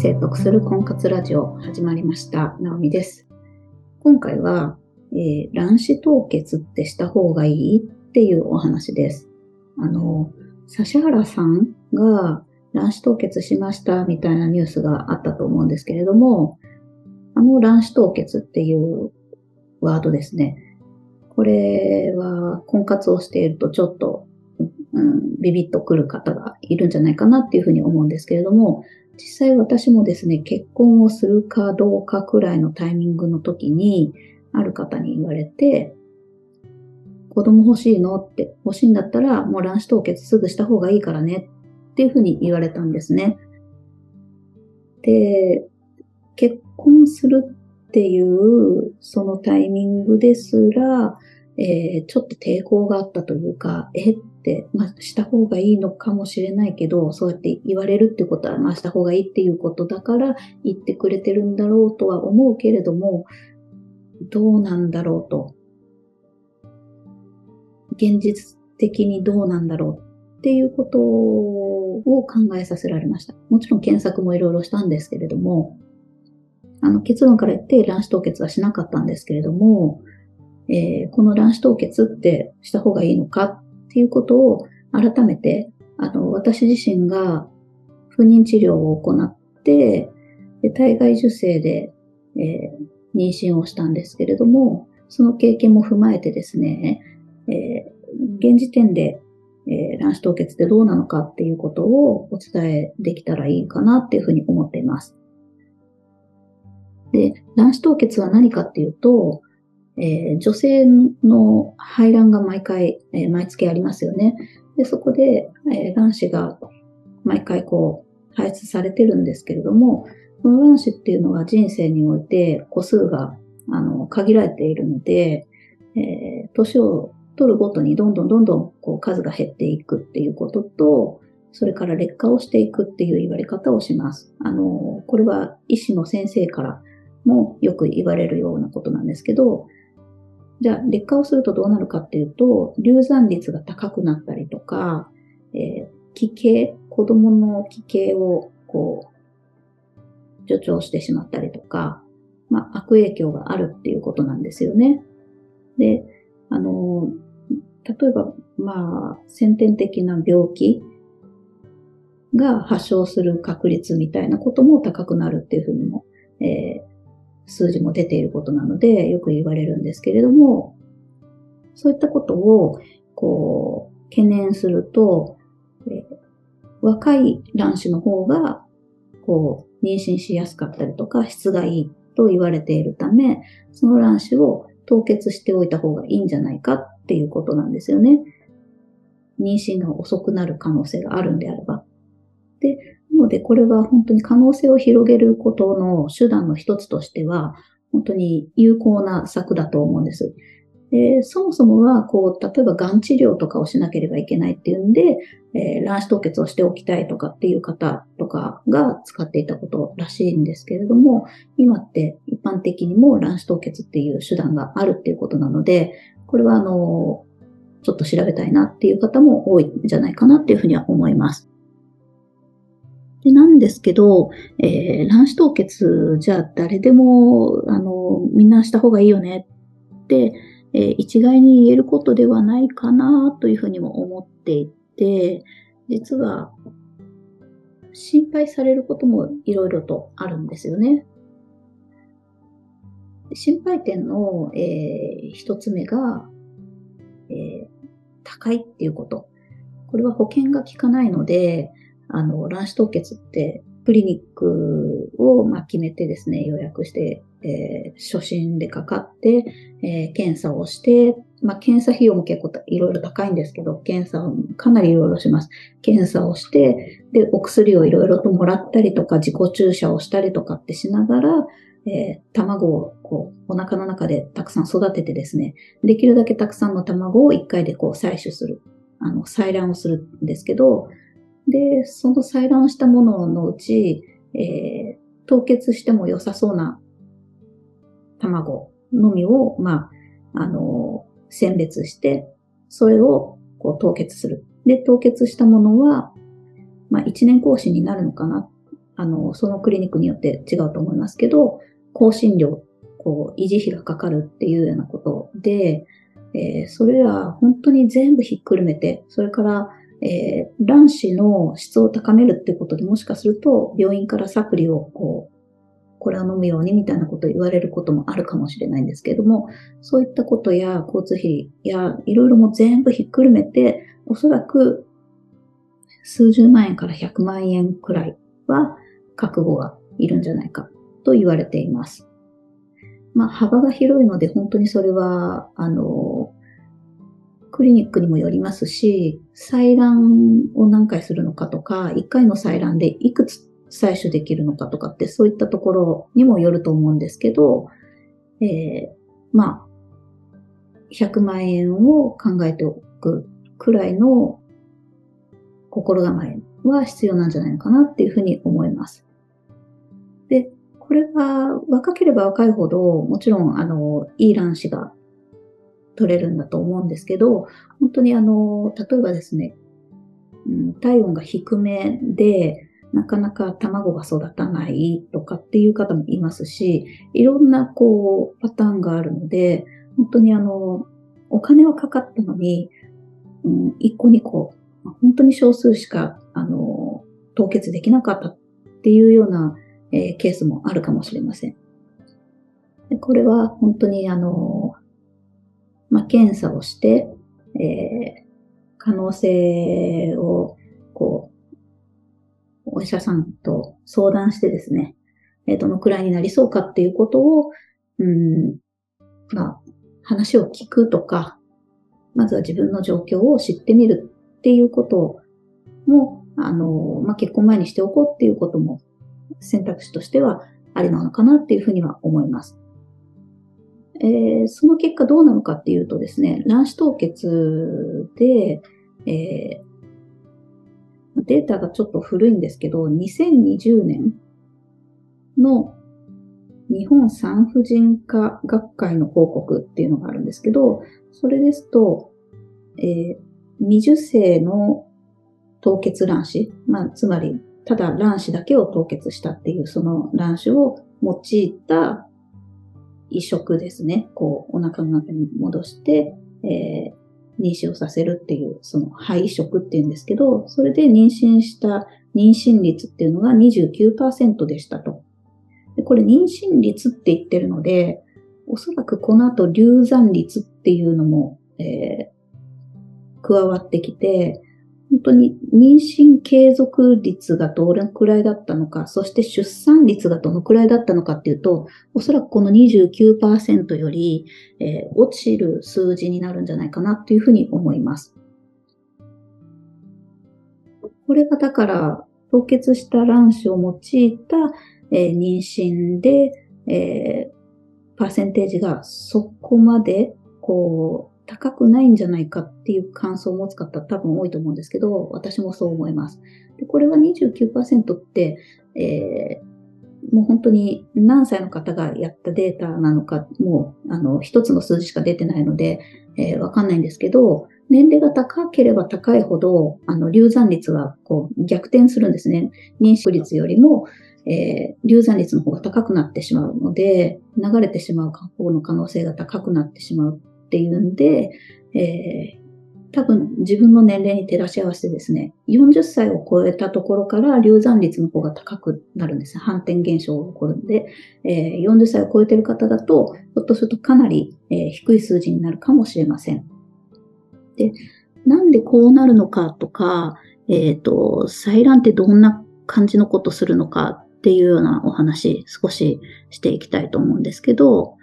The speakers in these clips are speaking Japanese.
生得する婚活ラジオ始まりました。なおみです。今回は、えー、卵子凍結ってした方がいいっていうお話です。あの、指原さんが卵子凍結しましたみたいなニュースがあったと思うんですけれども、あの卵子凍結っていうワードですね。これは婚活をしているとちょっと、うん、ビビッとくる方がいるんじゃないかなっていうふうに思うんですけれども、実際私もですね、結婚をするかどうかくらいのタイミングの時に、ある方に言われて、子供欲しいのって、欲しいんだったらもう卵子凍結すぐした方がいいからねっていうふうに言われたんですね。で、結婚するっていうそのタイミングですら、えー、ちょっと抵抗があったというか、えっ、まあ、した方がいいのかもしれないけど、そうやって言われるってことは、まあ、した方がいいっていうことだから言ってくれてるんだろうとは思うけれども、どうなんだろうと。現実的にどうなんだろうっていうことを考えさせられました。もちろん検索もいろいろしたんですけれども、あの結論から言って卵子凍結はしなかったんですけれども、えー、この卵子凍結ってした方がいいのかっていうことを改めて、あの、私自身が不妊治療を行って、で体外受精で、えー、妊娠をしたんですけれども、その経験も踏まえてですね、えー、現時点で、えー、卵子凍結ってどうなのかっていうことをお伝えできたらいいかなっていうふうに思っています。で、卵子凍結は何かっていうと、えー、女性の排卵が毎回、えー、毎月ありますよね。で、そこで、えー、卵子が毎回こう排出されてるんですけれども、この卵子っていうのは人生において個数があの限られているので、えー、年を取るごとにどんどんどんどんこう数が減っていくっていうことと、それから劣化をしていくっていう言われ方をします。あの、これは医師の先生からもよく言われるようなことなんですけど、じゃあ、劣化をするとどうなるかっていうと、流産率が高くなったりとか、えー、気形、子供の気形を、こう、助長してしまったりとか、まあ、悪影響があるっていうことなんですよね。で、あの、例えば、まあ、先天的な病気が発症する確率みたいなことも高くなるっていうふうにも、えー、数字も出ていることなので、よく言われるんですけれども、そういったことを、こう、懸念すると、え若い卵子の方が、こう、妊娠しやすかったりとか、質がいいと言われているため、その卵子を凍結しておいた方がいいんじゃないかっていうことなんですよね。妊娠が遅くなる可能性があるんであれば。ので、これは本当に可能性を広げることの手段の一つとしては、本当に有効な策だと思うんです。でそもそもは、こう、例えば癌治療とかをしなければいけないっていうんで、えー、卵子凍結をしておきたいとかっていう方とかが使っていたことらしいんですけれども、今って一般的にも卵子凍結っていう手段があるっていうことなので、これはあの、ちょっと調べたいなっていう方も多いんじゃないかなっていうふうには思います。でなんですけど、えー、卵子凍結じゃあ誰でも、あの、みんなした方がいいよねって、えー、一概に言えることではないかなというふうにも思っていて、実は心配されることもいろいろとあるんですよね。心配点の、えー、一つ目が、えー、高いっていうこと。これは保険が効かないので、あの、卵子凍結ってクリニックを、ま、決めてですね、予約して、えー、初診でかかって、えー、検査をして、まあ、検査費用も結構いろいろ高いんですけど、検査をかなりいろいろします。検査をして、で、お薬をいろいろともらったりとか、自己注射をしたりとかってしながら、えー、卵をこうお腹の中でたくさん育ててですね、できるだけたくさんの卵を1回でこう採取する、あの、採卵をするんですけど、で、その採卵したもののうち、えー、凍結しても良さそうな卵のみを、まあ、あの、選別して、それをこう凍結する。で、凍結したものは、まあ、1年更新になるのかな。あの、そのクリニックによって違うと思いますけど、更新料、こう、維持費がかかるっていうようなことで、えー、それら本当に全部ひっくるめて、それから、えー、卵子の質を高めるってことでもしかすると、病院からサプリをこう、これを飲むようにみたいなことを言われることもあるかもしれないんですけれども、そういったことや交通費やいろいろも全部ひっくるめて、おそらく数十万円から100万円くらいは覚悟がいるんじゃないかと言われています。まあ、幅が広いので本当にそれは、あの、クリニックにもよりますし、採卵を何回するのかとか、1回の採卵でいくつ採取できるのかとかって、そういったところにもよると思うんですけど、えー、まあ、100万円を考えておくくらいの心構えは必要なんじゃないのかなっていうふうに思います。で、これが若ければ若いほど、もちろん、あの、いい卵子が取れるんだと思うんですけど、本当にあの、例えばですね、うん、体温が低めで、なかなか卵が育たないとかっていう方もいますし、いろんなこうパターンがあるので、本当にあの、お金はかかったのに、うん、1個2個、本当に少数しか、あの、凍結できなかったっていうような、えー、ケースもあるかもしれません。これは本当にあの、まあ、検査をして、えー、可能性をこうお医者さんと相談してですね、えー、どのくらいになりそうかっていうことを、うん、まあ、話を聞くとか、まずは自分の状況を知ってみるっていうことも、あの、まあ、結婚前にしておこうっていうことも選択肢としてはありなのかなっていうふうには思います。えー、その結果どうなのかっていうとですね、卵子凍結で、えデータがちょっと古いんですけど、2020年の日本産婦人科学会の報告っていうのがあるんですけど、それですと、えー、未受精の凍結卵子、まあ、つまり、ただ卵子だけを凍結したっていう、その卵子を用いた移植ですね。こう、お腹の中に戻して、えー、妊娠をさせるっていう、その肺移植っていうんですけど、それで妊娠した妊娠率っていうのが29%でしたと。でこれ妊娠率って言ってるので、おそらくこの後流産率っていうのも、えー、加わってきて、本当に妊娠継続率がどれくらいだったのか、そして出産率がどのくらいだったのかっていうと、おそらくこの29%より、えー、落ちる数字になるんじゃないかなっていうふうに思います。これがだから、凍結した卵子を用いた、えー、妊娠で、えー、パーセンテージがそこまで、こう、高くないんじゃないかっていう感想を持つ方多分多いと思うんですけど、私もそう思います。でこれは29%って、えー、もう本当に何歳の方がやったデータなのか、もうあの一つの数字しか出てないので、えー、わかんないんですけど、年齢が高ければ高いほど、あの、流産率がこう逆転するんですね。妊娠率よりも、えー、流産率の方が高くなってしまうので、流れてしまう方の可能性が高くなってしまうっていうんで、えー、多分自分の年齢に照らし合わせてですね、40歳を超えたところから流産率の方が高くなるんです。反転現象が起こるんで、えー、40歳を超えてる方だと、ひょっとするとかなり、えー、低い数字になるかもしれません。で、なんでこうなるのかとか、えっ、ー、と、採卵ってどんな感じのことするのかっていうようなお話少ししていきたいと思うんですけど、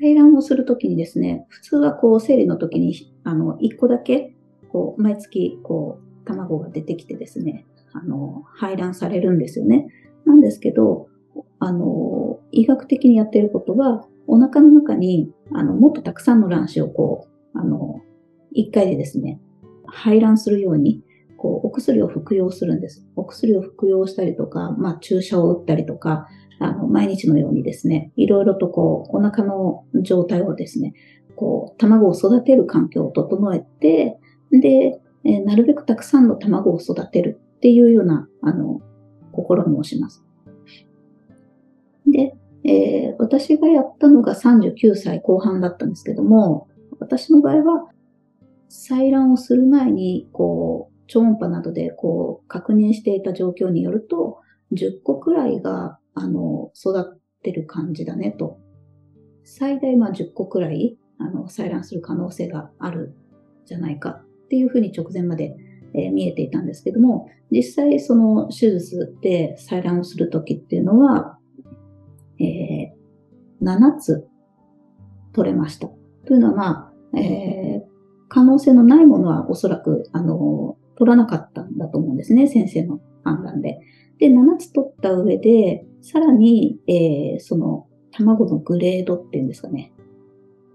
採卵をするときにですね、普通はこう生理のときに、あの、一個だけ、こう、毎月、こう、卵が出てきてですね、あの、排卵されるんですよね。なんですけど、あの、医学的にやっていることは、お腹の中に、あの、もっとたくさんの卵子をこう、あの、一回でですね、排卵するように、こう、お薬を服用するんです。お薬を服用したりとか、まあ、注射を打ったりとか、あの、毎日のようにですね、いろいろとこう、お腹の状態をですね、こう、卵を育てる環境を整えて、で、えなるべくたくさんの卵を育てるっていうような、あの、試みをします。で、えー、私がやったのが39歳後半だったんですけども、私の場合は、採卵をする前に、こう、超音波などで、こう、確認していた状況によると、10個くらいが、あの、育ってる感じだねと。最大、まあ10個くらい、あの、採卵する可能性があるじゃないかっていうふうに直前まで、えー、見えていたんですけども、実際その手術で採卵をするときっていうのは、えー、7つ取れました。というのは、まあ、えー、可能性のないものはおそらく、あの、取らなかったんだと思うんですね、先生の判断で。で、7つ取った上で、さらに、えー、その、卵のグレードっていうんですかね。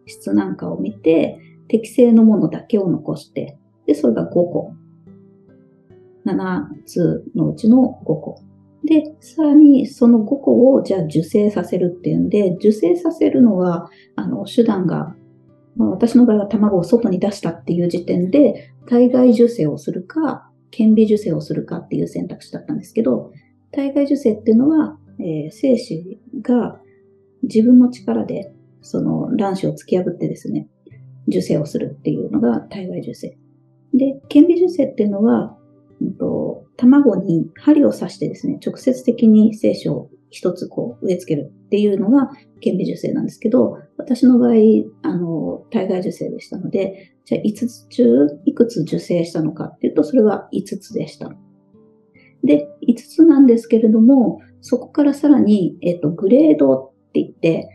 質なんかを見て、適正のものだけを残して、で、それが5個。7つのうちの5個。で、さらにその5個をじゃあ受精させるっていうんで、受精させるのは、あの、手段が、まあ、私の場合は卵を外に出したっていう時点で、体外受精をするか、顕微受精をするかっていう選択肢だったんですけど、体外受精っていうのは、えー、精子が自分の力でその卵子を突き破ってですね、受精をするっていうのが体外受精。で、顕微受精っていうのは、うんと、卵に針を刺してですね、直接的に精子を一つこう植え付けるっていうのが顕微授精なんですけど、私の場合、あの、体外受精でしたので、じゃあ5つ中いくつ受精したのかっていうと、それは5つでした。で、5つなんですけれども、そこからさらに、えっと、グレードって言って、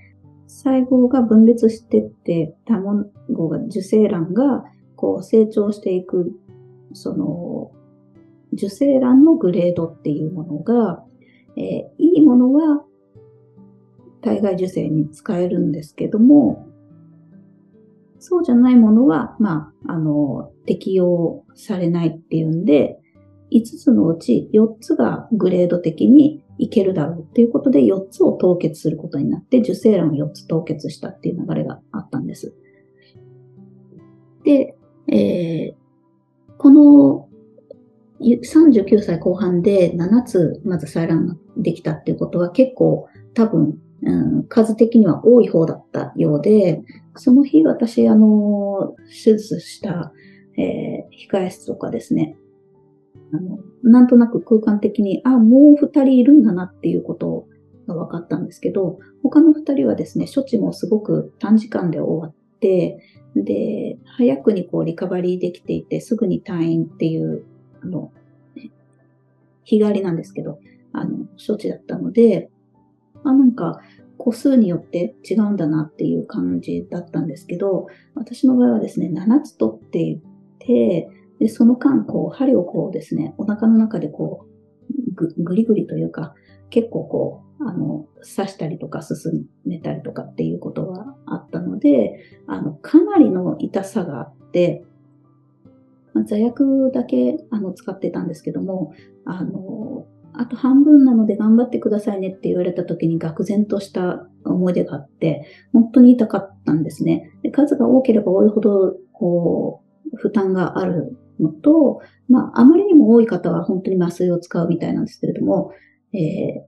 細胞が分裂してって、卵が、受精卵がこう成長していく、その、受精卵のグレードっていうものが、えー、いいものは体外受精に使えるんですけども、そうじゃないものは、まあ、あの、適用されないっていうんで、5つのうち4つがグレード的にいけるだろうっていうことで4つを凍結することになって、受精卵を4つ凍結したっていう流れがあったんです。で、えー、この39歳後半で7つまず採卵ができたっていうことは結構多分、うん、数的には多い方だったようで、その日私、あの、手術した、えー、控え室とかですね、あの、なんとなく空間的に、あ、もう二人いるんだなっていうことが分かったんですけど、他の二人はですね、処置もすごく短時間で終わって、で、早くにこうリカバリーできていて、すぐに退院っていう、あの、日替わりなんですけど、あの、処置だったので、あ、なんか、個数によって違うんだなっていう感じだったんですけど、私の場合はですね、7つ取っていて、で、その間、こう、針をこうですね、お腹の中でこう、ぐぐりぐりというか、結構こう、あの、刺したりとか進めたりとかっていうことがあったので、あの、かなりの痛さがあって、座薬だけあの使ってたんですけども、あの、あと半分なので頑張ってくださいねって言われた時に愕然とした思い出があって、本当に痛かったんですね。で数が多ければ多いほど、こう、負担があるのと、まあ、あまりにも多い方は本当に麻酔を使うみたいなんですけれども、えー、っ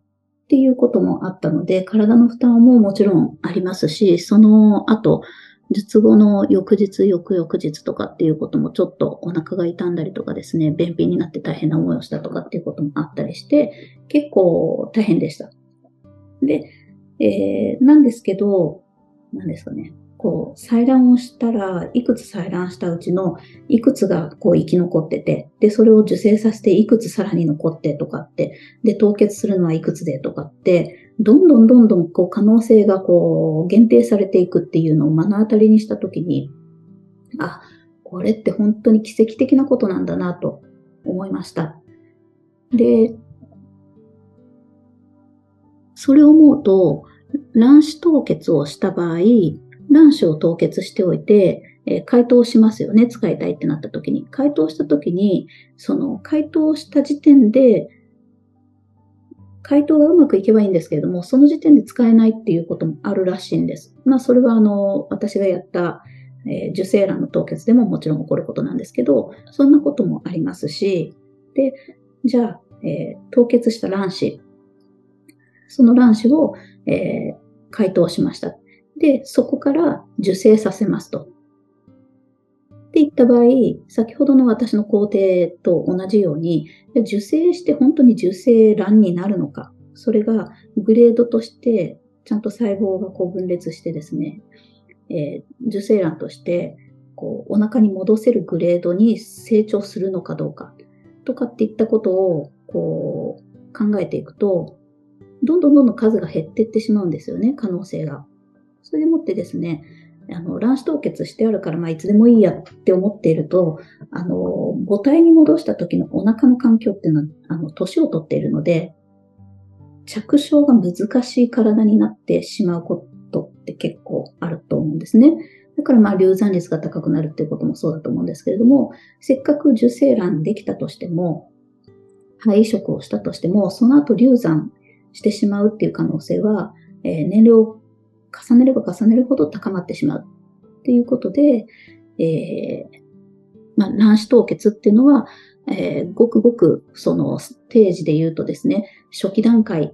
ていうこともあったので、体の負担ももちろんありますし、その後、術後の翌日、翌々日とかっていうこともちょっとお腹が痛んだりとかですね、便秘になって大変な思いをしたとかっていうこともあったりして、結構大変でした。で、えー、なんですけど、何ですかね。こう、採卵をしたら、いくつ採卵したうちの、いくつがこう生き残ってて、で、それを受精させて、いくつさらに残ってとかって、で、凍結するのはいくつでとかって、どんどんどんどんこう可能性がこう限定されていくっていうのを目の当たりにしたときに、あ、これって本当に奇跡的なことなんだなと思いました。で、それを思うと、卵子凍結をした場合、卵子を凍結しておいて、えー、解凍しますよね。使いたいってなった時に。解凍した時に、その解凍した時点で、解凍がうまくいけばいいんですけれども、その時点で使えないっていうこともあるらしいんです。まあ、それはあの、私がやった、えー、受精卵の凍結でももちろん起こることなんですけど、そんなこともありますし、で、じゃあ、えー、凍結した卵子、その卵子を、えー、解凍しました。で、そこから受精させますと。って言った場合、先ほどの私の工程と同じように、受精して本当に受精卵になるのか、それがグレードとしてちゃんと細胞がこう分裂してですね、えー、受精卵としてこうお腹に戻せるグレードに成長するのかどうかとかっていったことをこう考えていくと、どんどんどんどん数が減っていってしまうんですよね、可能性が。それでもってですね、あの卵子凍結してあるから、まあ、いつでもいいやって思っていると、あの母体に戻した時のお腹の環境っていうのは、あの年を取っているので、着床が難しい体になってしまうことって結構あると思うんですね。だからまあ流産率が高くなるっていうこともそうだと思うんですけれども、せっかく受精卵できたとしても、肺移植をしたとしても、その後流産してしまうっていう可能性は、えー、年齢を重ねれば重ねるほど高まってしまうっていうことで、えー、まあ、卵子凍結っていうのは、えー、ごくごくそのステージで言うとですね、初期段階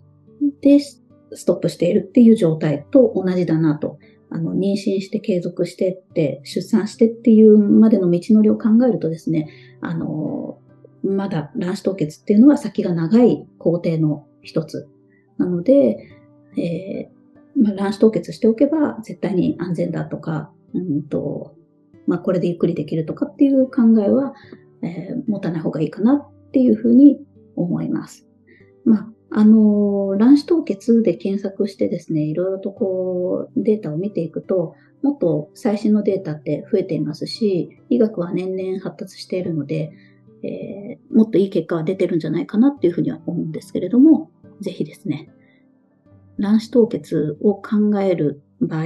でストップしているっていう状態と同じだなと。あの、妊娠して継続してって、出産してっていうまでの道のりを考えるとですね、あの、まだ卵子凍結っていうのは先が長い工程の一つ。なので、えー、まあ、卵子凍結しておけば絶対に安全だとか、うんと、まあ、これでゆっくりできるとかっていう考えは、えー、持たない方がいいかなっていうふうに思います。まあ、あの、卵子凍結で検索してですね、いろいろとこうデータを見ていくと、もっと最新のデータって増えていますし、医学は年々発達しているので、えー、もっといい結果は出てるんじゃないかなっていうふうには思うんですけれども、ぜひですね、卵子凍結を考える場合、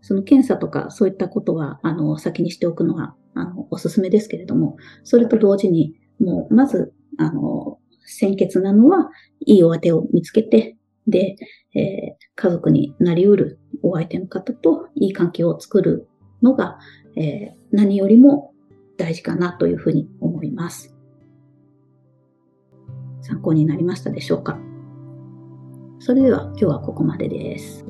その検査とかそういったことは、あの、先にしておくのが、あの、おすすめですけれども、それと同時に、もう、まず、あの、先決なのは、いいお相手を見つけて、で、えー、家族になりうるお相手の方といい関係を作るのが、えー、何よりも大事かなというふうに思います。参考になりましたでしょうか？それでは今日はここまでです。